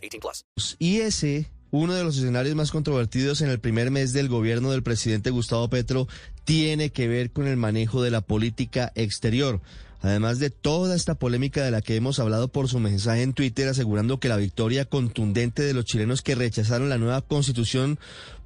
18 plus. Y ese, uno de los escenarios más controvertidos en el primer mes del gobierno del presidente Gustavo Petro, tiene que ver con el manejo de la política exterior. Además de toda esta polémica de la que hemos hablado por su mensaje en Twitter asegurando que la victoria contundente de los chilenos que rechazaron la nueva constitución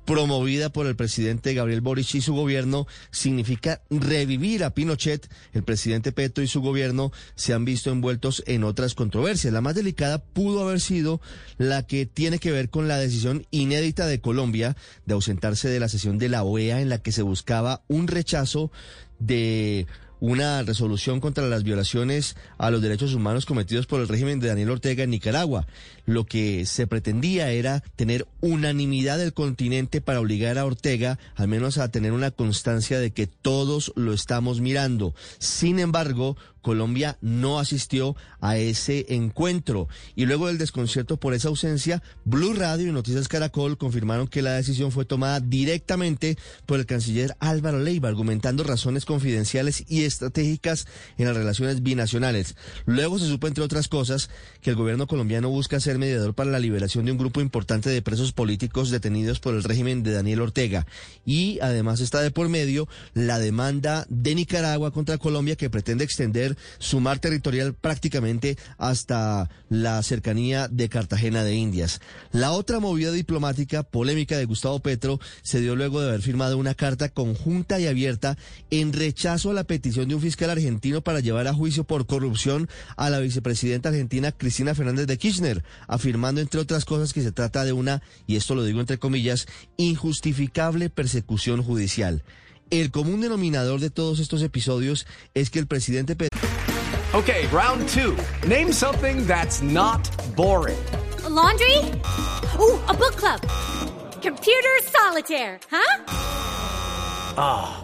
promovida por el presidente Gabriel Boric y su gobierno significa revivir a Pinochet, el presidente Petro y su gobierno se han visto envueltos en otras controversias. La más delicada pudo haber sido la que tiene que ver con la decisión inédita de Colombia de ausentarse de la sesión de la OEA en la que se buscaba un rechazo de una resolución contra las violaciones a los derechos humanos cometidos por el régimen de Daniel Ortega en Nicaragua. Lo que se pretendía era tener unanimidad del continente para obligar a Ortega al menos a tener una constancia de que todos lo estamos mirando. Sin embargo, Colombia no asistió a ese encuentro. Y luego del desconcierto por esa ausencia, Blue Radio y Noticias Caracol confirmaron que la decisión fue tomada directamente por el canciller Álvaro Leiva, argumentando razones confidenciales y estratégicas en las relaciones binacionales. Luego se supo, entre otras cosas, que el gobierno colombiano busca ser mediador para la liberación de un grupo importante de presos políticos detenidos por el régimen de Daniel Ortega. Y además está de por medio la demanda de Nicaragua contra Colombia que pretende extender su mar territorial prácticamente hasta la cercanía de Cartagena de Indias. La otra movida diplomática polémica de Gustavo Petro se dio luego de haber firmado una carta conjunta y abierta en rechazo a la petición de un fiscal argentino para llevar a juicio por corrupción a la vicepresidenta argentina Cristina Fernández de Kirchner, afirmando entre otras cosas que se trata de una, y esto lo digo entre comillas, injustificable persecución judicial. El común denominador de todos estos episodios es que el presidente Okay, round two. Name something that's not boring. A laundry? Ooh, a book club. Computer solitaire, huh?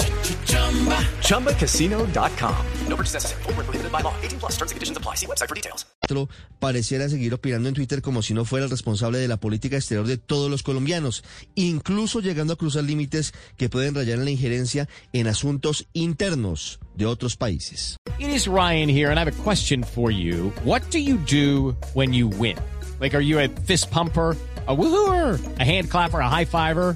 ChumbaCasino.com. No purchase necessary. Void were prohibited by law. 18 plus. Terms and conditions apply. See website for details. Petro pareciera seguir opinando en Twitter como si no fuera el responsable de la política exterior de todos los colombianos, incluso llegando a cruzar límites que pueden rayar en la injerencia en asuntos internos de otros países. It is Ryan here, and I have a question for you. What do you do when you win? Like, are you a fist pumper? A woohooer, a hand clapper, a high fiver.